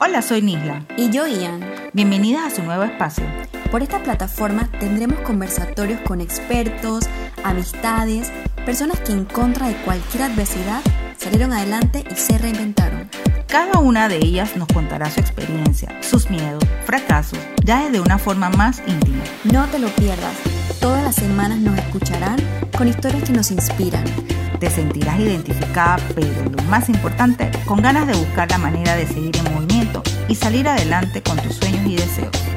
Hola, soy Nisla. Y yo, Ian. Bienvenidas a su nuevo espacio. Por esta plataforma tendremos conversatorios con expertos, amistades, personas que en contra de cualquier adversidad salieron adelante y se reinventaron. Cada una de ellas nos contará su experiencia, sus miedos, fracasos, ya desde una forma más íntima. No te lo pierdas. Todas las semanas nos escucharán con historias que nos inspiran. Te sentirás identificada, pero lo más importante, con ganas de buscar la manera de seguir en movimiento y salir adelante con tus sueños y deseos.